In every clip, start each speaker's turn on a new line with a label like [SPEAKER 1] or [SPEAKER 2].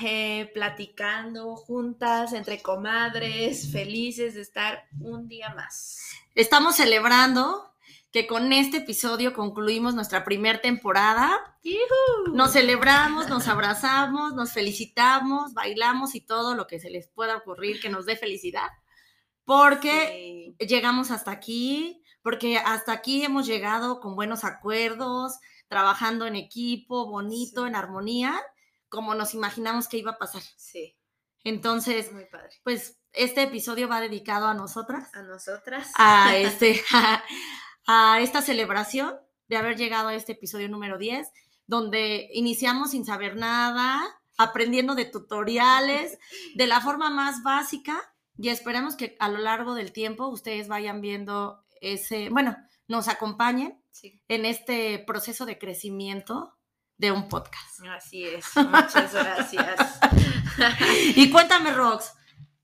[SPEAKER 1] eh, platicando juntas, entre comadres, felices de estar un día más.
[SPEAKER 2] Estamos celebrando que con este episodio concluimos nuestra primera temporada. Nos celebramos, nos abrazamos, nos felicitamos, bailamos y todo lo que se les pueda ocurrir que nos dé felicidad. Porque llegamos hasta aquí, porque hasta aquí hemos llegado con buenos acuerdos, trabajando en equipo, bonito, en armonía como nos imaginamos que iba a pasar.
[SPEAKER 1] Sí.
[SPEAKER 2] Entonces,
[SPEAKER 1] Muy padre.
[SPEAKER 2] pues este episodio va dedicado a nosotras,
[SPEAKER 1] A nosotras.
[SPEAKER 2] a, este, a, esta celebración de haber llegado a este episodio número 10, donde iniciamos sin saber nada, aprendiendo de tutoriales, de la forma más básica, y esperamos que a lo largo del tiempo ustedes vayan viendo ese, bueno, nos acompañen
[SPEAKER 1] Sí.
[SPEAKER 2] en este proceso de crecimiento de un podcast.
[SPEAKER 1] Así es. Muchas gracias.
[SPEAKER 2] Y cuéntame, Rox,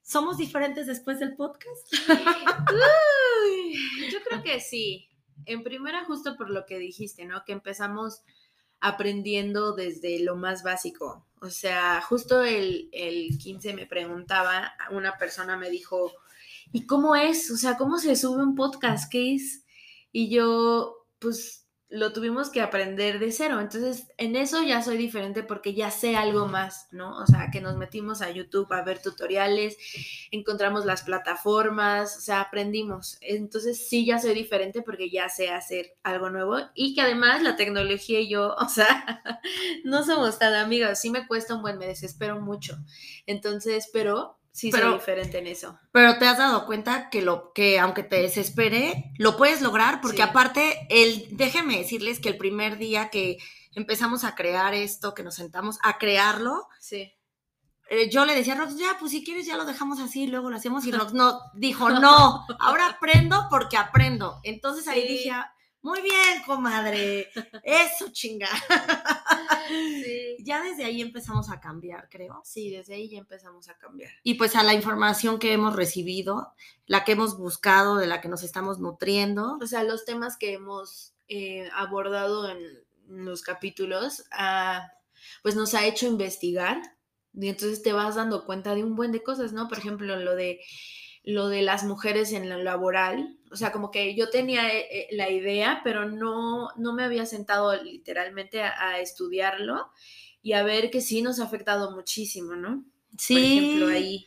[SPEAKER 2] ¿somos diferentes después del podcast?
[SPEAKER 1] Uy, yo creo que sí. En primera, justo por lo que dijiste, ¿no? Que empezamos aprendiendo desde lo más básico. O sea, justo el, el 15 me preguntaba, una persona me dijo, ¿y cómo es? O sea, ¿cómo se sube un podcast? ¿Qué es? Y yo, pues lo tuvimos que aprender de cero. Entonces, en eso ya soy diferente porque ya sé algo más, ¿no? O sea, que nos metimos a YouTube a ver tutoriales, encontramos las plataformas, o sea, aprendimos. Entonces, sí, ya soy diferente porque ya sé hacer algo nuevo y que además la tecnología y yo, o sea, no somos tan amigos. Sí me cuesta un buen, me desespero mucho. Entonces, pero sí soy
[SPEAKER 2] Pero-
[SPEAKER 1] diferente en eso.
[SPEAKER 2] Pero te has dado cuenta que lo que aunque te desespere, lo puedes lograr porque
[SPEAKER 1] Sí.
[SPEAKER 2] aparte el déjenme decirles que el primer día que empezamos a crear esto, que nos sentamos a crearlo,
[SPEAKER 1] Sí.
[SPEAKER 2] eh, yo le decía a Rox, ya, pues si quieres ya lo dejamos así, luego lo hacemos y Rox no dijo, "No, ahora aprendo porque aprendo." Entonces ahí
[SPEAKER 1] Sí.
[SPEAKER 2] dije, "Ah, muy bien, comadre. Eso chinga.
[SPEAKER 1] Sí.
[SPEAKER 2] Ya desde ahí empezamos a cambiar, creo.
[SPEAKER 1] Sí, desde ahí ya empezamos a cambiar.
[SPEAKER 2] Y pues a la información que hemos recibido, la que hemos buscado, de la que nos estamos nutriendo.
[SPEAKER 1] O sea, los temas que hemos eh, abordado en los capítulos, ah, pues nos ha hecho investigar y entonces te vas dando cuenta de un buen de cosas, ¿no? Por ejemplo, lo de lo de las mujeres en lo laboral, o sea, como que yo tenía eh, eh, la idea, pero no, no me había sentado literalmente a, a estudiarlo y a ver que sí nos ha afectado muchísimo, ¿no?
[SPEAKER 2] Sí.
[SPEAKER 1] por ejemplo, ahí.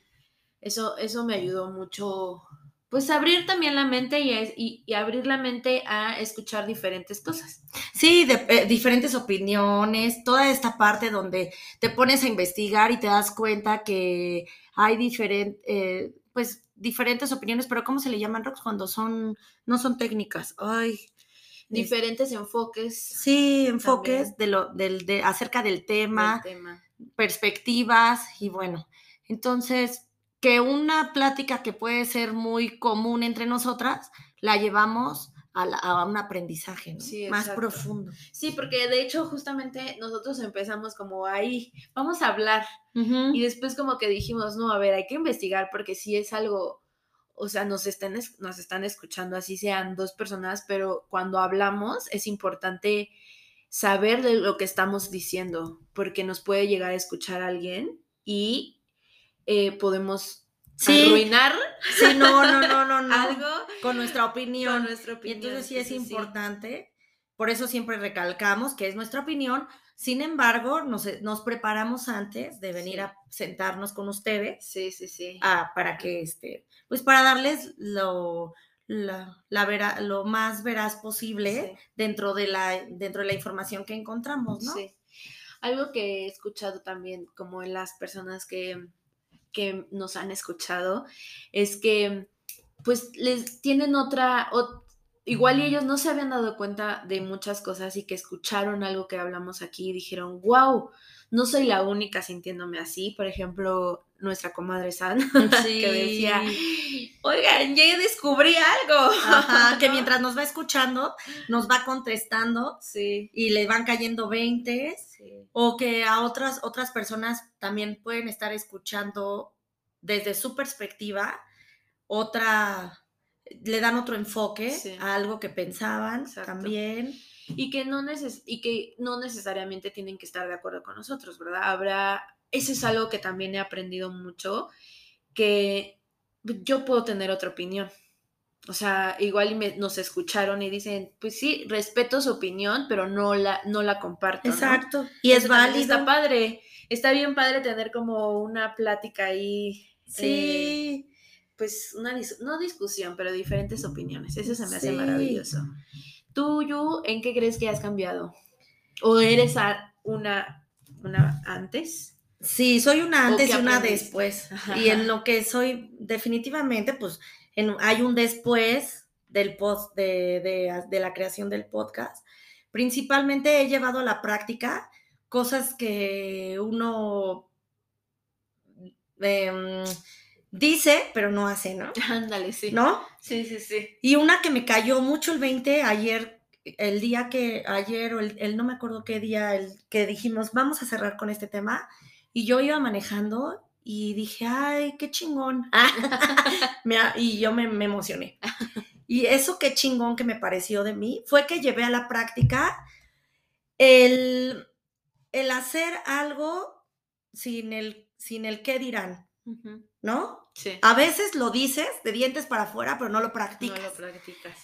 [SPEAKER 1] Eso, eso me ayudó mucho, pues abrir también la mente y, y- y abrir la mente a escuchar diferentes cosas.
[SPEAKER 2] Sí, de, eh, diferentes opiniones, toda esta parte donde te pones a investigar y te das cuenta que hay diferentes, pues diferentes opiniones, pero ¿cómo se le llaman, Rox? Cuando son, no son técnicas. Ay.
[SPEAKER 1] Diferentes enfoques
[SPEAKER 2] Sí, enfoques
[SPEAKER 1] También.
[SPEAKER 2] de lo, del, de, acerca del tema.
[SPEAKER 1] del tema.
[SPEAKER 2] perspectivas y bueno, entonces que una plática que puede ser muy común entre nosotras, la llevamos a, la- a un aprendizaje ¿no?
[SPEAKER 1] Sí,
[SPEAKER 2] más
[SPEAKER 1] exacto.
[SPEAKER 2] profundo.
[SPEAKER 1] Sí, porque de hecho justamente nosotros empezamos como ahí, vamos a hablar y después como que dijimos, no, a ver, hay que investigar porque si es algo, o sea, nos están, es- nos están escuchando, así sean dos personas, pero cuando hablamos es importante saber de lo que estamos diciendo, porque nos puede llegar a escuchar alguien y eh, podemos
[SPEAKER 2] Sí.
[SPEAKER 1] arruinar
[SPEAKER 2] Sí, no, no, no, no, no.
[SPEAKER 1] algo
[SPEAKER 2] con nuestra opinión.
[SPEAKER 1] con nuestra
[SPEAKER 2] Y entonces sí es
[SPEAKER 1] Entonces,
[SPEAKER 2] importante, por eso siempre recalcamos que es nuestra opinión. Sin embargo, nos, nos preparamos antes de venir
[SPEAKER 1] Sí.
[SPEAKER 2] a sentarnos con ustedes
[SPEAKER 1] Sí, sí, sí.
[SPEAKER 2] ah, para que este, pues para darles lo, la, la vera- lo más veraz posible
[SPEAKER 1] Sí.
[SPEAKER 2] dentro de la dentro de la información que encontramos, ¿no?
[SPEAKER 1] Sí. Algo que he escuchado también, como en las personas que, que nos han escuchado, es que pues les tienen otra, ot- igual y ellos no se habían dado cuenta de muchas cosas y que escucharon algo que hablamos aquí y dijeron, wow, no soy la única sintiéndome así. Por ejemplo, nuestra comadre San, que decía, oigan, ya descubrí algo.
[SPEAKER 2] que mientras nos va escuchando, nos va contestando
[SPEAKER 1] sí.
[SPEAKER 2] y le van cayendo 20. O que a otras, otras personas también pueden estar escuchando desde su perspectiva otra le dan otro enfoque a algo que pensaban también.
[SPEAKER 1] Y que, no neces y que no necesariamente tienen que estar de acuerdo con nosotros, ¿verdad? Habrá, eso es algo que también he aprendido mucho, que yo puedo tener otra opinión. O sea, igual me, nos escucharon y dicen, pues sí, respeto su opinión, pero no la, no la comparto.
[SPEAKER 2] Exacto. Y es válido.
[SPEAKER 1] Está padre. Está bien padre tener como una plática ahí.
[SPEAKER 2] Sí.
[SPEAKER 1] Eh, pues una, no discusión, pero diferentes opiniones. Eso se me hace maravilloso. ¿Tú, Yu, en qué crees que has cambiado? ¿O eres una, una antes?
[SPEAKER 2] Sí, soy una antes y una después. Y en lo que soy, definitivamente, pues hay un después del post, de, la creación del podcast. Principalmente he llevado a la práctica cosas que uno... Em, dice, pero no hace, ¿no?
[SPEAKER 1] Ándale, sí.
[SPEAKER 2] ¿No?
[SPEAKER 1] Sí, sí, sí.
[SPEAKER 2] Y una que me cayó mucho el 20 ayer, el día que, ayer o el, no me acuerdo qué día, el que dijimos, vamos a cerrar con este tema, y yo iba manejando y dije, ay, qué chingón. y yo me, emocioné. Y eso qué chingón que me pareció de mí fue que llevé a la práctica el, el hacer algo sin el, sin el qué dirán. ¿no?
[SPEAKER 1] Sí.
[SPEAKER 2] A veces lo dices de dientes para afuera, pero no lo practicas.
[SPEAKER 1] No lo practicas.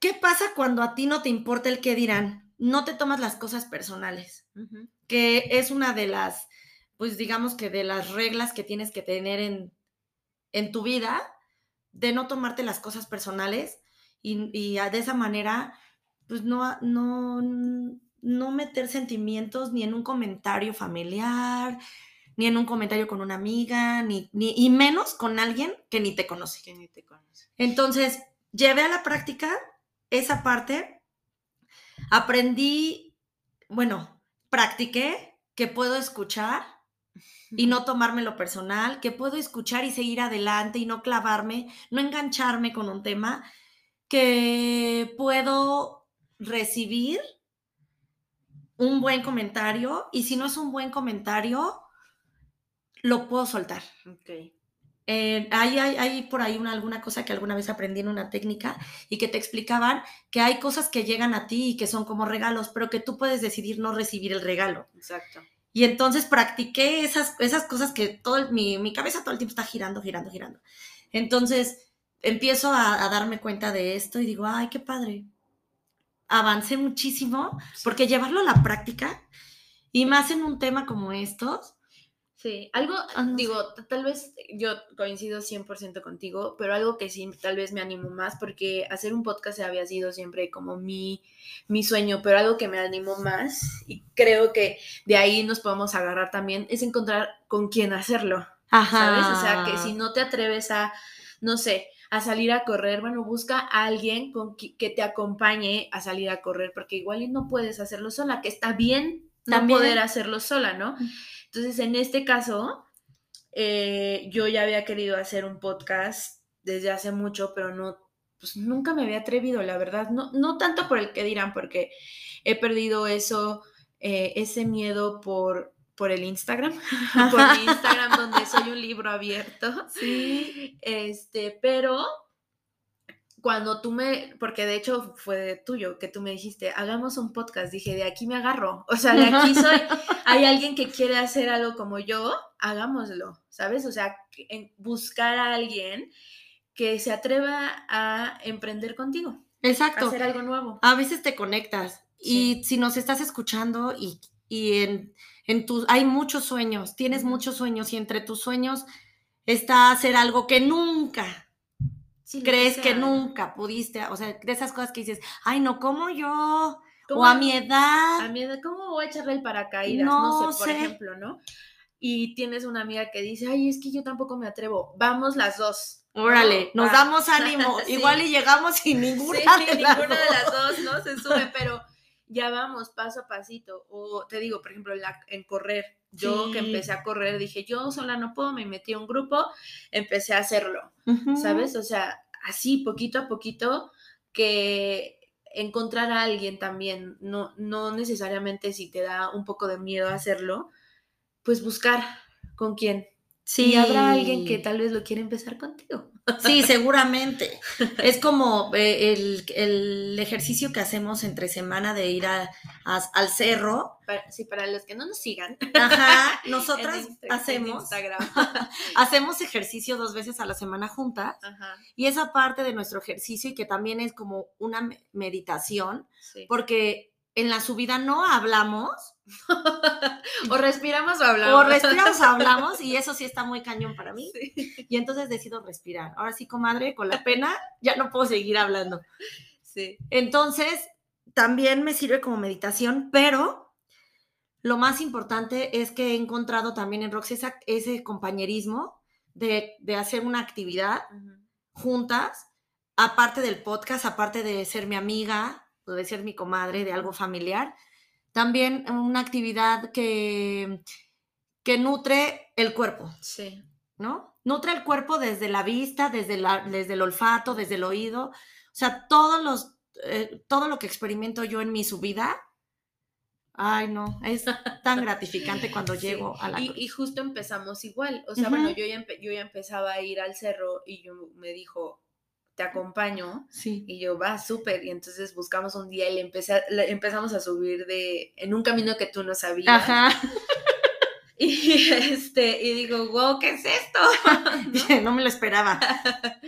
[SPEAKER 2] ¿Qué pasa cuando a ti no te importa el qué dirán? No te tomas las cosas personales, que es una de las, pues digamos que de las reglas que tienes que tener en, en tu vida, de no tomarte las cosas personales y, y de esa manera, pues no, no, no meter sentimientos ni en un comentario familiar, ni en un comentario con una amiga, ni, ni, y menos con alguien que ni te conoce.
[SPEAKER 1] Que ni te conoce.
[SPEAKER 2] Entonces, llevé a la práctica esa parte, aprendí, bueno, practiqué que puedo escuchar y no tomármelo personal, que puedo escuchar y seguir adelante y no clavarme, no engancharme con un tema, que puedo recibir un buen comentario y si no es un buen comentario, lo puedo soltar.
[SPEAKER 1] Okay.
[SPEAKER 2] Eh, hay, hay, por ahí una, alguna cosa que alguna vez aprendí en una técnica y que te explicaban que hay cosas que llegan a ti y que son como regalos, pero que tú puedes decidir no recibir el regalo.
[SPEAKER 1] Exacto.
[SPEAKER 2] Y entonces practiqué esas, esas cosas que todo mi, mi cabeza todo el tiempo está girando, girando, girando. Entonces empiezo a, darme cuenta de esto y digo, ay, qué padre. Avancé muchísimo porque llevarlo a la práctica y más en un tema como estos,
[SPEAKER 1] Sí, algo, ah, digo, tal vez yo coincido 100% contigo, pero algo que sí, tal vez me animo más, porque hacer un podcast había sido siempre como mi, mi sueño, pero algo que me animó más, y creo que de ahí nos podemos agarrar también, es encontrar con quién hacerlo.
[SPEAKER 2] Ajá.
[SPEAKER 1] ¿Sabes? O sea, que si no te atreves a, no sé, a salir a correr, bueno, busca a alguien con que, te acompañe a salir a correr, porque igual no puedes hacerlo sola, que está bien no poder hacerlo sola, ¿no? Entonces, en este caso, eh, yo ya había querido hacer un podcast desde hace mucho, pero no, pues nunca me había atrevido, la verdad. No, no tanto por el que dirán, porque he perdido eso, eh, ese miedo por, por el Instagram, por mi Instagram donde soy un libro abierto.
[SPEAKER 2] Sí.
[SPEAKER 1] Este, pero cuando tú me, porque de hecho fue tuyo, que tú me dijiste, hagamos un podcast, dije, de aquí me agarro, o sea, de aquí soy, hay alguien que quiere hacer algo como yo, hagámoslo, ¿sabes? O sea, buscar a alguien que se atreva a emprender contigo.
[SPEAKER 2] Exacto.
[SPEAKER 1] hacer algo nuevo.
[SPEAKER 2] A veces te conectas y si nos estás escuchando y, en, en tus, hay muchos sueños, tienes muchos sueños y entre tus sueños está hacer algo que nunca crees que nunca pudiste, o sea, de esas cosas que dices, ay, no, como yo? O a mi edad.
[SPEAKER 1] A mi edad, ¿cómo voy a echarle el paracaídas? No, sé, por ejemplo, ¿no? y tienes una amiga que dice, ay, es que yo tampoco me atrevo, vamos las dos.
[SPEAKER 2] Órale,
[SPEAKER 1] ¿no?
[SPEAKER 2] nos
[SPEAKER 1] Va.
[SPEAKER 2] damos ánimo.
[SPEAKER 1] Sí.
[SPEAKER 2] Igual y llegamos sin ninguna,
[SPEAKER 1] Sí,
[SPEAKER 2] de, las
[SPEAKER 1] ninguna de
[SPEAKER 2] dos.
[SPEAKER 1] las dos, ¿no? Se sube, pero ya vamos paso a pasito. O te digo, por ejemplo, en, la- en correr. Yo que empecé a correr, dije, yo sola no puedo, me metí a un grupo, empecé a hacerlo. ¿sabes? O sea, así, poquito a poquito, que encontrar a alguien también, no, no necesariamente si te da un poco de miedo hacerlo, pues buscar con quién.
[SPEAKER 2] Sí.
[SPEAKER 1] Y habrá alguien que tal vez lo quiera empezar contigo.
[SPEAKER 2] Sí, seguramente. Es como eh, el, el ejercicio que hacemos entre semana de ir a- a- al cerro.
[SPEAKER 1] Para, sí, para los que no nos sigan.
[SPEAKER 2] Ajá, nosotras
[SPEAKER 1] Insta-
[SPEAKER 2] hacemos,
[SPEAKER 1] Instagram.
[SPEAKER 2] hacemos ejercicio dos veces a la semana juntas.
[SPEAKER 1] Ajá,
[SPEAKER 2] Y esa parte de nuestro ejercicio y que también es como una me- meditación,
[SPEAKER 1] sí.
[SPEAKER 2] porque en la subida no hablamos,
[SPEAKER 1] o respiramos o hablamos.
[SPEAKER 2] o respiramos o hablamos, y eso sí está muy cañón para mí.
[SPEAKER 1] Sí.
[SPEAKER 2] Y entonces decido respirar. Ahora sí, comadre, con la pena ya no puedo seguir hablando.
[SPEAKER 1] sí.
[SPEAKER 2] Entonces, también me sirve como meditación, pero lo más importante es que he encontrado también en Rox esa- ese compañerismo de, de hacer una actividad juntas, aparte del podcast, aparte de ser mi amiga o de ser mi comadre, de algo familiar, también una actividad que, que nutre el cuerpo,
[SPEAKER 1] Sí.
[SPEAKER 2] ¿no? Nutre el cuerpo desde la vista, desde, la, desde el olfato, desde el oído, o sea, todos los, eh, todo lo que experimento yo en mi subida, ay no, es tan gratificante cuando
[SPEAKER 1] Sí.
[SPEAKER 2] llego a la...
[SPEAKER 1] Y, y justo empezamos igual. O sea, bueno, yo ya, yo ya empezaba a ir al cerro y yo me dijo, te acompaño.
[SPEAKER 2] Sí.
[SPEAKER 1] Y yo, va, súper. Y entonces buscamos un día y le empecé le empezamos a subir de, en un camino que tú no sabías.
[SPEAKER 2] Ajá,
[SPEAKER 1] Y, este, y digo, wow, ¿qué es esto? ¿No?
[SPEAKER 2] no me lo esperaba.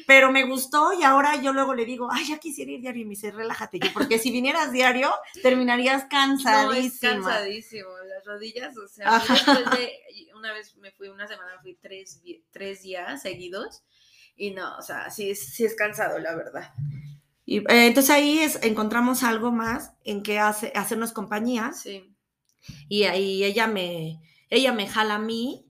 [SPEAKER 2] Pero me gustó y ahora yo luego le digo, ay, ya quisiera ir diario y me dice, relájate, yo, porque si vinieras diario, terminarías
[SPEAKER 1] No,
[SPEAKER 2] cansadísima.
[SPEAKER 1] es cansadísimo. Las rodillas, o sea, después de, una vez me fui, una semana fui tres, tres días seguidos. Y no, o sea, sí, es- sí es cansado, la verdad.
[SPEAKER 2] Y, eh, entonces ahí es, encontramos algo más en que hace, hacernos compañía
[SPEAKER 1] Sí.
[SPEAKER 2] y ahí ella me, ella me jala a mí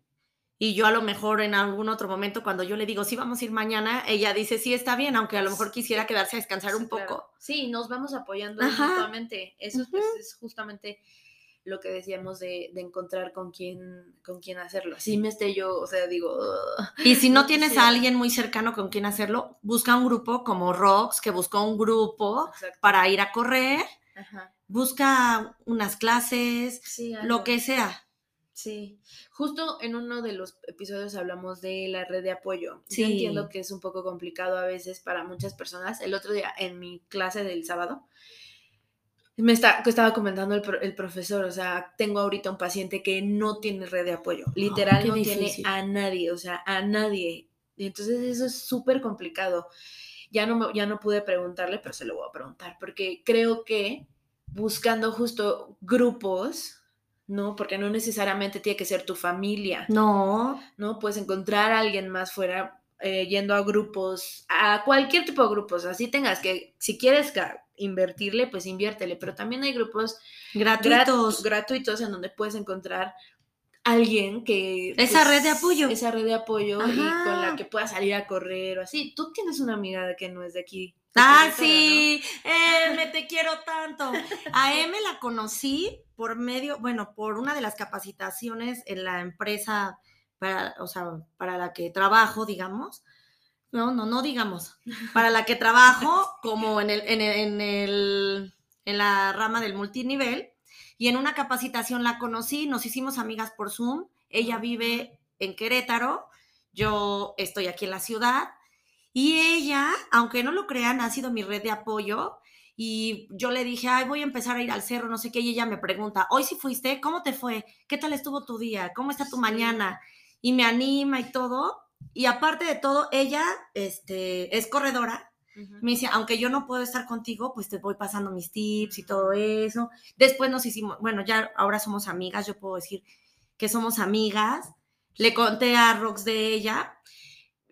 [SPEAKER 2] y yo a lo mejor en algún otro momento cuando yo le digo, sí, vamos a ir mañana, ella dice, sí, está bien, aunque a lo mejor quisiera quedarse a descansar un
[SPEAKER 1] claro.
[SPEAKER 2] poco.
[SPEAKER 1] Sí, nos vamos apoyando
[SPEAKER 2] Ajá.
[SPEAKER 1] mutuamente. Eso es-
[SPEAKER 2] Ujú.
[SPEAKER 1] es, es justamente lo que decíamos de, de encontrar con quién, con quién hacerlo. Así me esté yo, o sea, digo.
[SPEAKER 2] Y si no
[SPEAKER 1] No
[SPEAKER 2] tienes
[SPEAKER 1] quisiera.
[SPEAKER 2] a alguien muy cercano con quien hacerlo, busca un grupo como Rox, que buscó un grupo
[SPEAKER 1] Exacto.
[SPEAKER 2] para ir a correr,
[SPEAKER 1] Ajá.
[SPEAKER 2] busca unas clases,
[SPEAKER 1] Sí,
[SPEAKER 2] lo que sea.
[SPEAKER 1] Sí, justo en uno de los episodios hablamos de la red de apoyo.
[SPEAKER 2] Sí.
[SPEAKER 1] Yo entiendo que es un poco complicado a veces para muchas personas. El otro día en mi clase del sábado me está, que estaba comentando el, el profesor, o sea, tengo ahorita un paciente que no tiene red de apoyo, literal
[SPEAKER 2] qué
[SPEAKER 1] no
[SPEAKER 2] difícil.
[SPEAKER 1] tiene a nadie, o sea, a nadie. Y entonces eso es súper complicado. Ya no, me- ya no pude preguntarle, pero se lo voy a preguntar, porque creo que buscando justo grupos, ¿no? Porque no necesariamente tiene que ser tu familia,
[SPEAKER 2] No,
[SPEAKER 1] ¿no? Puedes encontrar a alguien más fuera eh, yendo a grupos, a cualquier tipo de grupos, así tengas que, si quieres invertirle, pues inviértele, pero también hay grupos grat-
[SPEAKER 2] gratuitos.
[SPEAKER 1] gratuitos en donde puedes encontrar alguien que...
[SPEAKER 2] Esa
[SPEAKER 1] pues,
[SPEAKER 2] red de apoyo.
[SPEAKER 1] Esa red de apoyo y con la que puedas salir a correr o así. Tú tienes una amiga que no es de aquí.
[SPEAKER 2] Ah, sí, me te quiero tanto. A M la conocí por medio, bueno, por una de las capacitaciones en la empresa para, o sea, para la que trabajo, digamos. No, no, no digamos. Para la que trabajo, como en el, en el, en el, en la rama del multinivel. Y en una capacitación la conocí, nos hicimos amigas por Zoom. Ella vive en Querétaro, yo estoy aquí en la ciudad. Y ella, aunque no lo crean, ha sido mi red de apoyo. Y yo le dije, ay, voy a empezar a ir al cerro, no sé qué. Y ella me pregunta, hoy sí fuiste, ¿cómo te fue? ¿Qué tal estuvo tu día? ¿Cómo está tu mañana? Y me anima y todo. Y aparte de todo, ella este, es corredora. Me dice, aunque yo no puedo estar contigo, pues te voy pasando mis tips y todo eso. Después nos hicimos, bueno, ya ahora somos amigas, yo puedo decir que somos amigas. Le conté a Rox de ella.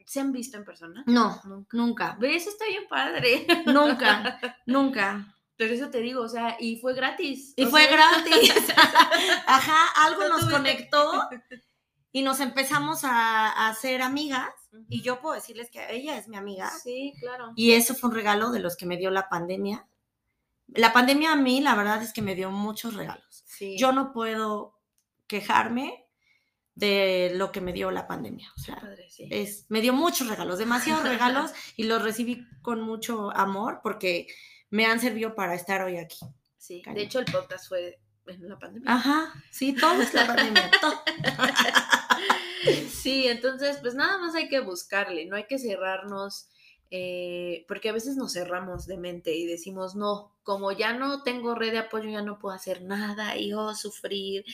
[SPEAKER 1] ¿Se han visto en persona?
[SPEAKER 2] No,
[SPEAKER 1] Nunca.
[SPEAKER 2] nunca,
[SPEAKER 1] ¿Ves? Está bien padre.
[SPEAKER 2] nunca, nunca.
[SPEAKER 1] Pero eso te digo, o sea, y fue gratis.
[SPEAKER 2] Y fue
[SPEAKER 1] sea,
[SPEAKER 2] gratis. Ajá, algo
[SPEAKER 1] no
[SPEAKER 2] nos conectó y nos empezamos a, a hacer amigas y yo puedo decirles que ella es mi amiga
[SPEAKER 1] Sí, claro.
[SPEAKER 2] y eso fue un regalo de los que me dio la pandemia. La pandemia a mí, la verdad es que me dio muchos regalos.
[SPEAKER 1] Sí.
[SPEAKER 2] Yo no puedo quejarme de lo que me dio la pandemia. O sea,
[SPEAKER 1] Padre, sí.
[SPEAKER 2] es, me dio muchos regalos, demasiados regalos y los recibí con mucho amor porque me han servido para estar hoy aquí.
[SPEAKER 1] Sí,
[SPEAKER 2] cañón.
[SPEAKER 1] de hecho el podcast fue en la pandemia.
[SPEAKER 2] Ajá, sí, todo es la pandemia, todo.
[SPEAKER 1] Sí, entonces pues nada más hay que buscarle, no hay que cerrarnos, eh, porque a veces nos cerramos de mente y decimos, no, como ya no tengo red de apoyo, ya no puedo hacer nada y oh, sufrir.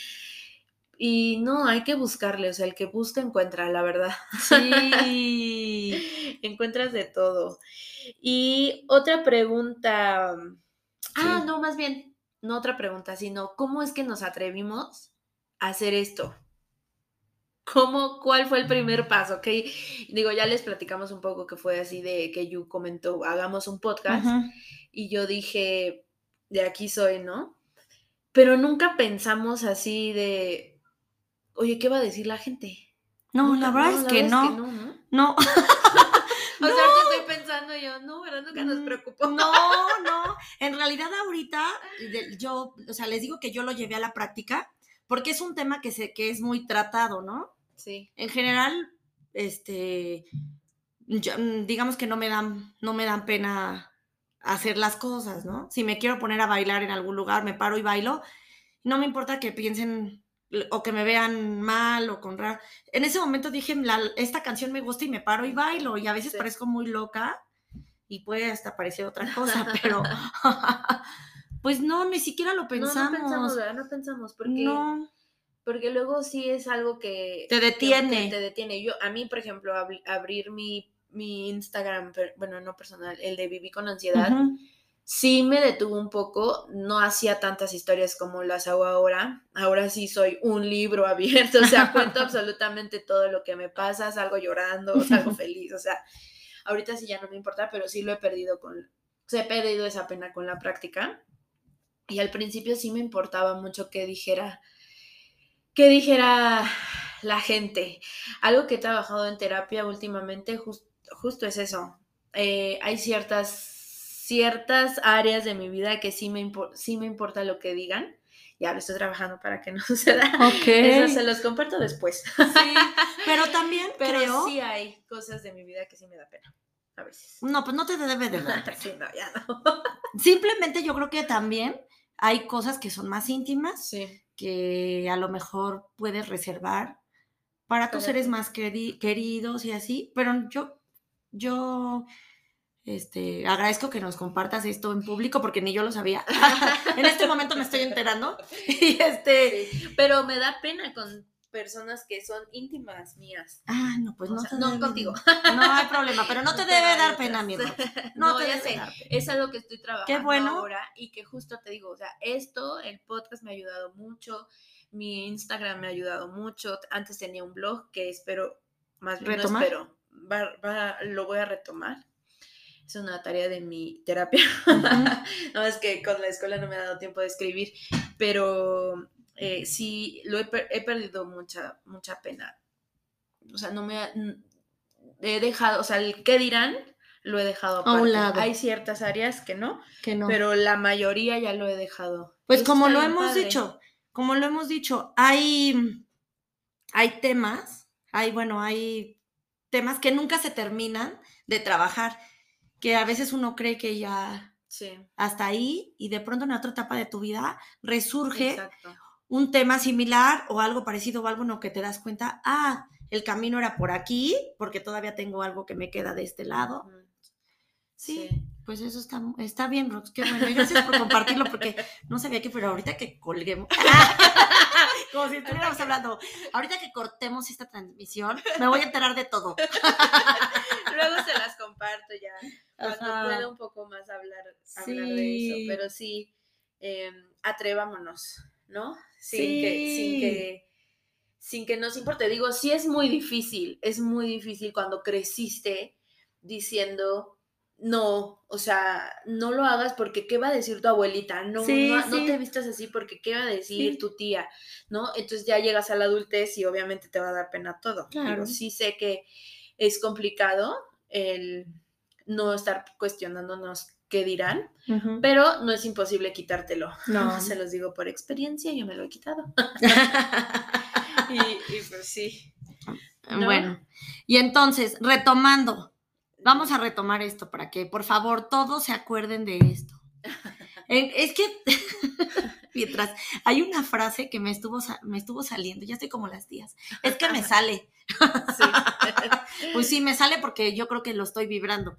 [SPEAKER 1] Y no, hay que buscarle, o sea, el que busca encuentra, la verdad.
[SPEAKER 2] Sí.
[SPEAKER 1] Encuentras de todo. Y otra pregunta. Ah,
[SPEAKER 2] Sí.
[SPEAKER 1] no, más bien, no otra pregunta, sino ¿cómo es que nos atrevimos a hacer esto? ¿Cómo, cuál fue el primer paso? Ok, digo, ya les platicamos un poco que fue así de que Yu comentó, hagamos un podcast y yo dije, de aquí soy, ¿no? Pero nunca pensamos así de, oye, ¿qué va a decir la gente?
[SPEAKER 2] No,
[SPEAKER 1] Nunca-
[SPEAKER 2] la verdad es que no.
[SPEAKER 1] no, ¿no?
[SPEAKER 2] No,
[SPEAKER 1] O sea, ahorita estoy pensando yo, no, ¿verdad? Nunca nos
[SPEAKER 2] Mm,
[SPEAKER 1] preocupó.
[SPEAKER 2] No, no. En realidad ahorita yo, o sea, les digo que yo lo llevé a la práctica porque es un tema que se que es muy tratado, ¿no?
[SPEAKER 1] Sí,
[SPEAKER 2] En general, este, yo, mm, digamos que no me dan, no me dan pena hacer las cosas, ¿no? Si me quiero poner a bailar en algún lugar, me paro y bailo. No me importa que piensen o que me vean mal o con raro. En ese momento dije, "La- esta canción me gusta y me paro y bailo. Y a veces
[SPEAKER 1] Sí.
[SPEAKER 2] parezco muy loca y puede hasta parecer otra cosa, pero pues no, ni siquiera lo
[SPEAKER 1] no,
[SPEAKER 2] pensamos.
[SPEAKER 1] no pensamos, ¿verdad? No pensamos, porque,
[SPEAKER 2] No,
[SPEAKER 1] porque luego sí es algo que
[SPEAKER 2] Te detiene.
[SPEAKER 1] que te detiene. Yo, a mí, por ejemplo, abri- abrir mi, mi Instagram, per- bueno, no personal, el de Viví con ansiedad,
[SPEAKER 2] Ujú.
[SPEAKER 1] sí me detuvo un poco, no hacía tantas historias como las hago ahora. Ahora sí soy un libro abierto, o sea, cuento absolutamente todo lo que me pasa, salgo llorando, salgo feliz, o sea, ahorita sí ya no me importa, pero sí lo he perdido con, o sea, he perdido esa pena con la práctica. Y al principio sí me importaba mucho que dijera, que dijera la gente. Algo que he trabajado en terapia últimamente jus- justo es eso. Eh, hay ciertas, ciertas áreas de mi vida que sí me, sí me importa lo que digan. Ya lo estoy trabajando para que no suceda.
[SPEAKER 2] Ok.
[SPEAKER 1] Eso se los comparto después.
[SPEAKER 2] Sí, pero también
[SPEAKER 1] Pero
[SPEAKER 2] creo.
[SPEAKER 1] sí hay cosas de mi vida que sí me da pena. A veces.
[SPEAKER 2] No, pues no te debe de dar pena.
[SPEAKER 1] Sí, no, ya no.
[SPEAKER 2] Simplemente yo creo que también hay cosas que son más íntimas
[SPEAKER 1] Sí.
[SPEAKER 2] Que a lo mejor puedes reservar para tus seres más queri- queridos y así, pero yo, yo, este, agradezco que nos compartas esto en público porque ni yo lo sabía. en este momento me estoy enterando y este,
[SPEAKER 1] Sí, Pero me da pena con personas que son íntimas mías.
[SPEAKER 2] ah, no, pues
[SPEAKER 1] O
[SPEAKER 2] no,
[SPEAKER 1] sea, no
[SPEAKER 2] debe-
[SPEAKER 1] contigo.
[SPEAKER 2] No hay problema, pero no te debe dar pena, amigo. No,
[SPEAKER 1] No,
[SPEAKER 2] te
[SPEAKER 1] ya
[SPEAKER 2] debe
[SPEAKER 1] sé.
[SPEAKER 2] dar pena.
[SPEAKER 1] Es algo que estoy trabajando
[SPEAKER 2] bueno.
[SPEAKER 1] ahora y que justo te digo, o sea, esto, el podcast me ha ayudado mucho, mi Instagram me ha ayudado mucho. Antes tenía un blog que espero, más bien
[SPEAKER 2] ¿Retomar?
[SPEAKER 1] no espero, va- va- lo voy a retomar. Es una tarea de mi terapia. no, es que con la escuela no me ha dado tiempo de escribir, pero eh, sí, lo he, per- he perdido mucha, mucha pena. O sea, no me ha- he dejado, o sea, el qué dirán lo he dejado
[SPEAKER 2] A un lado.
[SPEAKER 1] Hay ciertas áreas que no,
[SPEAKER 2] Que no.
[SPEAKER 1] pero la mayoría ya lo he dejado.
[SPEAKER 2] Pues
[SPEAKER 1] Eso
[SPEAKER 2] como lo hemos
[SPEAKER 1] padre.
[SPEAKER 2] dicho, como lo hemos dicho, hay, hay temas, hay, bueno, hay temas que nunca se terminan de trabajar, que a veces uno cree que ya
[SPEAKER 1] Sí,
[SPEAKER 2] hasta ahí y de pronto en otra etapa de tu vida resurge
[SPEAKER 1] exacto.
[SPEAKER 2] Un tema similar o algo parecido o algo en lo que te das cuenta, ah, el camino era por aquí, porque todavía tengo algo que me queda de este lado. Sí,
[SPEAKER 1] sí.
[SPEAKER 2] pues eso está, está bien, Rox, qué bueno. Gracias por compartirlo, porque no sabía que, pero ahorita que colguemos, como si estuviéramos hablando, ahorita que cortemos esta transmisión, me voy a enterar de todo.
[SPEAKER 1] Luego se las comparto ya. Cuando
[SPEAKER 2] Ajá.
[SPEAKER 1] pueda un poco más hablar, hablar de eso. Pero sí, eh, atrevámonos, ¿no? Sin,
[SPEAKER 2] Sí.
[SPEAKER 1] que, sin que sin que nos importe. Digo, sí es muy difícil, es muy difícil cuando creciste diciendo no, o sea, no lo hagas porque qué va a decir tu abuelita, no, no, no, te vistas así porque qué va a decir tu tía, ¿no? Entonces ya llegas a la adultez y obviamente te va a dar pena todo. Claro. sí sé que es complicado el no estar cuestionándonos qué dirán, pero no es imposible quitártelo. No. Se los digo por experiencia, yo me lo he quitado. y, pues sí.
[SPEAKER 2] Bueno, y entonces, retomando, Vamos a retomar esto para que, por favor, todos se acuerden de esto. Es que mientras hay una frase que me estuvo, me estuvo saliendo, ya estoy como las tías, es que me sale. pues sí, me sale porque yo creo que lo estoy vibrando.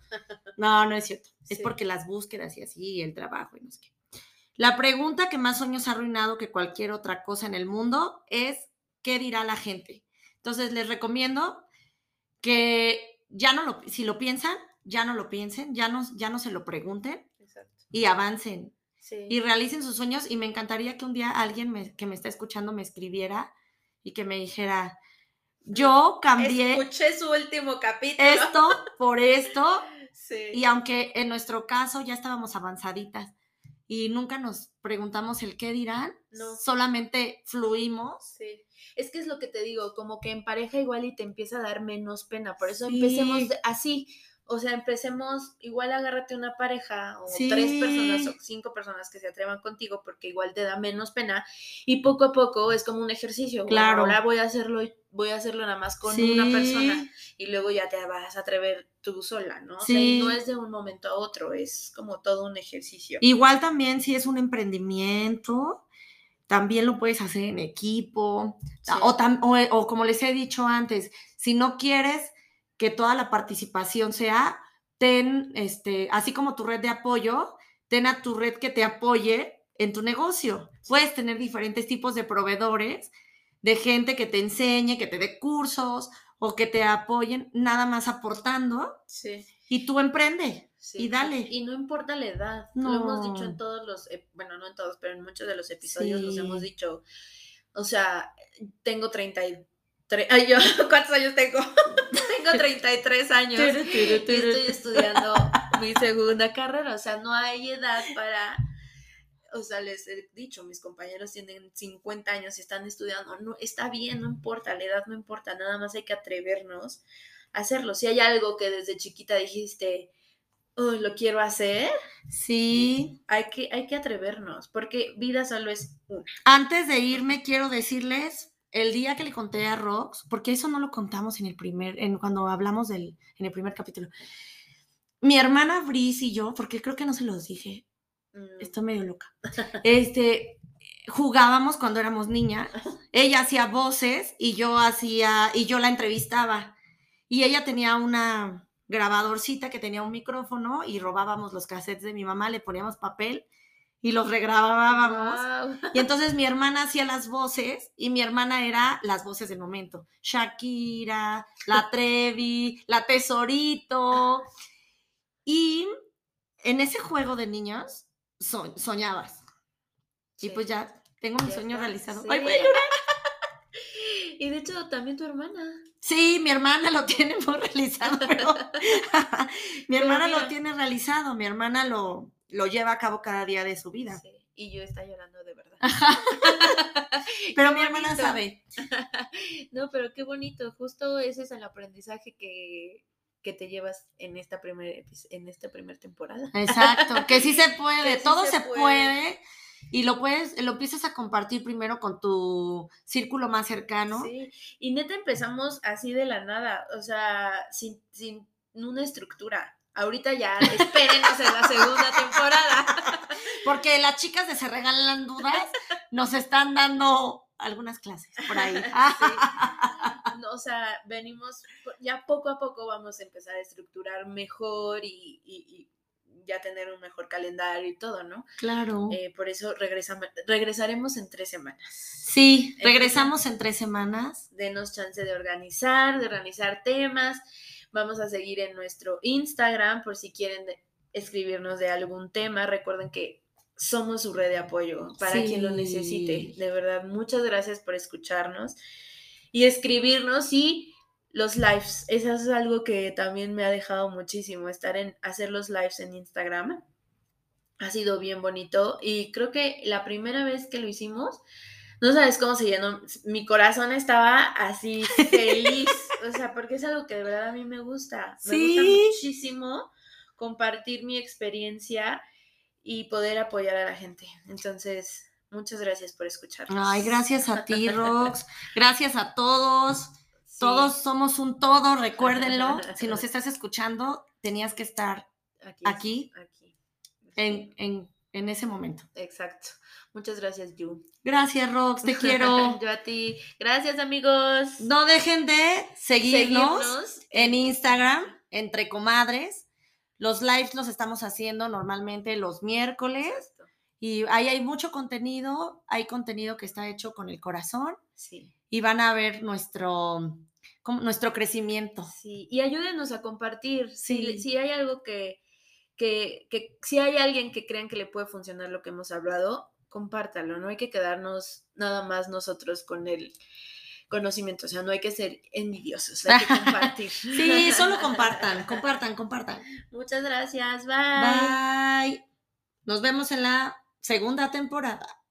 [SPEAKER 2] No, no es cierto. Es porque las búsquedas y así, el trabajo y no sé qué. La pregunta que más sueños ha arruinado que cualquier otra cosa en el mundo es, ¿qué dirá la gente? Entonces les recomiendo que ya no lo, si lo piensan, ya no lo piensen, ya no, ya no se lo pregunten y avancen. Y realicen sus sueños y me encantaría que un día alguien que me está escuchando me escribiera y que me dijera, yo cambié.
[SPEAKER 1] Escuché su último capítulo.
[SPEAKER 2] Esto por esto. Y aunque en nuestro caso ya estábamos avanzaditas y nunca nos preguntamos el qué dirán, solamente fluimos.
[SPEAKER 1] Sí. Es que es lo que te digo, como que en pareja igual y te empieza a dar menos pena, por eso empecemos así, o sea, empecemos, igual agárrate una pareja o tres personas o cinco personas que se atrevan contigo porque igual te da menos pena y poco a poco es como un ejercicio. Claro. ahora voy a hacerlo, voy a hacerlo nada más con una persona y luego ya te vas a atrever tú sola, ¿no? O sea, y no es de un momento a otro, es como todo un ejercicio.
[SPEAKER 2] Igual también si es un emprendimiento, también lo puedes hacer en equipo, o, como les he dicho antes, si no quieres que toda la participación sea, ten, este, así como tu red de apoyo, ten a tu red que te apoye en tu negocio. Puedes tener diferentes tipos de proveedores, de gente que te enseñe, que te dé cursos o que te apoyen, nada más aportando. Sí. Y tú emprende. Y dale.
[SPEAKER 1] Y no importa la edad. Lo hemos dicho en todos los, bueno, no en todos, pero en muchos de los episodios los hemos dicho. O sea, tengo 33. Ay, yo, ¿cuántos años tengo? tengo 33 años. y estoy estudiando mi segunda carrera. O sea, no hay edad para. O sea, les he dicho, mis compañeros tienen 50 años y están estudiando. No, está bien, no importa, la edad no importa, nada más hay que atrevernos a hacerlo. Si hay algo que desde chiquita dijiste, lo quiero hacer.
[SPEAKER 2] Sí.
[SPEAKER 1] Hay que, hay que atrevernos, porque vida solo es una.
[SPEAKER 2] Antes de irme, quiero decirles el día que le conté a Rox, porque eso no lo contamos en el primer, en, cuando hablamos del, en el primer capítulo. Mi hermana Brice y yo, porque creo que no se los dije, mm. estoy medio loca. Este, jugábamos cuando éramos niñas. Ella hacía voces y yo hacía, y yo la entrevistaba. Y ella tenía una, grabadorcita que tenía un micrófono y robábamos los cassettes de mi mamá, le poníamos papel y los regrabábamos. Y entonces mi hermana hacía las voces y mi hermana era las voces del momento. Shakira, la Trevi, la Tesorito. Y en ese juego de niños soñabas. Y pues ya tengo mi sueño realizado. Ay, voy a llorar.
[SPEAKER 1] Y de hecho, también tu hermana.
[SPEAKER 2] Sí, mi hermana lo tiene muy realizado, pero mi hermana lo tiene realizado, mi hermana lo, lo lleva a cabo cada día de su vida. Sí,
[SPEAKER 1] y yo está llorando de verdad.
[SPEAKER 2] pero mi hermana sabe.
[SPEAKER 1] no, pero qué bonito, justo ese es el aprendizaje que, que te llevas en esta primera en esta primera temporada.
[SPEAKER 2] Exacto, que sí se puede, todo se, puede y lo puedes, lo empiezas a compartir primero con tu círculo más cercano.
[SPEAKER 1] Sí, y neta empezamos así de la nada, o sea, sin, sin una estructura. Ahorita ya, espérenos en la segunda temporada.
[SPEAKER 2] Porque las chicas de Se Regalan Dudas nos están dando algunas clases por ahí.
[SPEAKER 1] o sea, venimos, ya poco a poco vamos a empezar a estructurar mejor y ya tener un mejor calendario y todo, ¿no?
[SPEAKER 2] Claro.
[SPEAKER 1] Eh, por eso regresamos, regresaremos en tres semanas.
[SPEAKER 2] Sí, regresamos en tres semanas.
[SPEAKER 1] Denos chance de organizar, de organizar temas. Vamos a seguir en nuestro Instagram por si quieren escribirnos de algún tema. Recuerden que somos su red de apoyo para quien lo necesite. De verdad, muchas gracias por escucharnos y escribirnos y los lives. Eso es algo que también me ha dejado muchísimo, estar en, hacer los lives en Instagram. Ha sido bien bonito y creo que la primera vez que lo hicimos, no sabes cómo se llenó, mi corazón estaba así feliz, o sea, porque es algo que de verdad a mí me gusta, me gusta muchísimo compartir mi experiencia y poder apoyar a la gente. Entonces, muchas gracias por escucharnos.
[SPEAKER 2] Ay, gracias a ti, Rox. Gracias a todos. Todos somos un todo, recuérdenlo. si nos estás escuchando, tenías que estar aquí, aquí, En, ese momento.
[SPEAKER 1] Exacto. Muchas gracias, Yu.
[SPEAKER 2] Gracias, Rox, te quiero.
[SPEAKER 1] Yo a ti. Gracias, amigos.
[SPEAKER 2] No dejen de seguirnos, en Instagram, entre comadres. Los lives los estamos haciendo normalmente los miércoles. Y ahí hay mucho contenido, hay contenido que está hecho con el corazón. Sí. Y van a ver nuestro, nuestro crecimiento.
[SPEAKER 1] Sí, y ayúdenos a compartir. Sí. Si, hay algo que, que, que, si hay alguien que crean que le puede funcionar lo que hemos hablado, compártalo. No hay que quedarnos nada más nosotros con el conocimiento. O sea, no hay que ser envidiosos, hay que compartir.
[SPEAKER 2] sí, solo compartan, compartan, compartan.
[SPEAKER 1] Muchas gracias. Bye.
[SPEAKER 2] Bye. Nos vemos en la segunda temporada.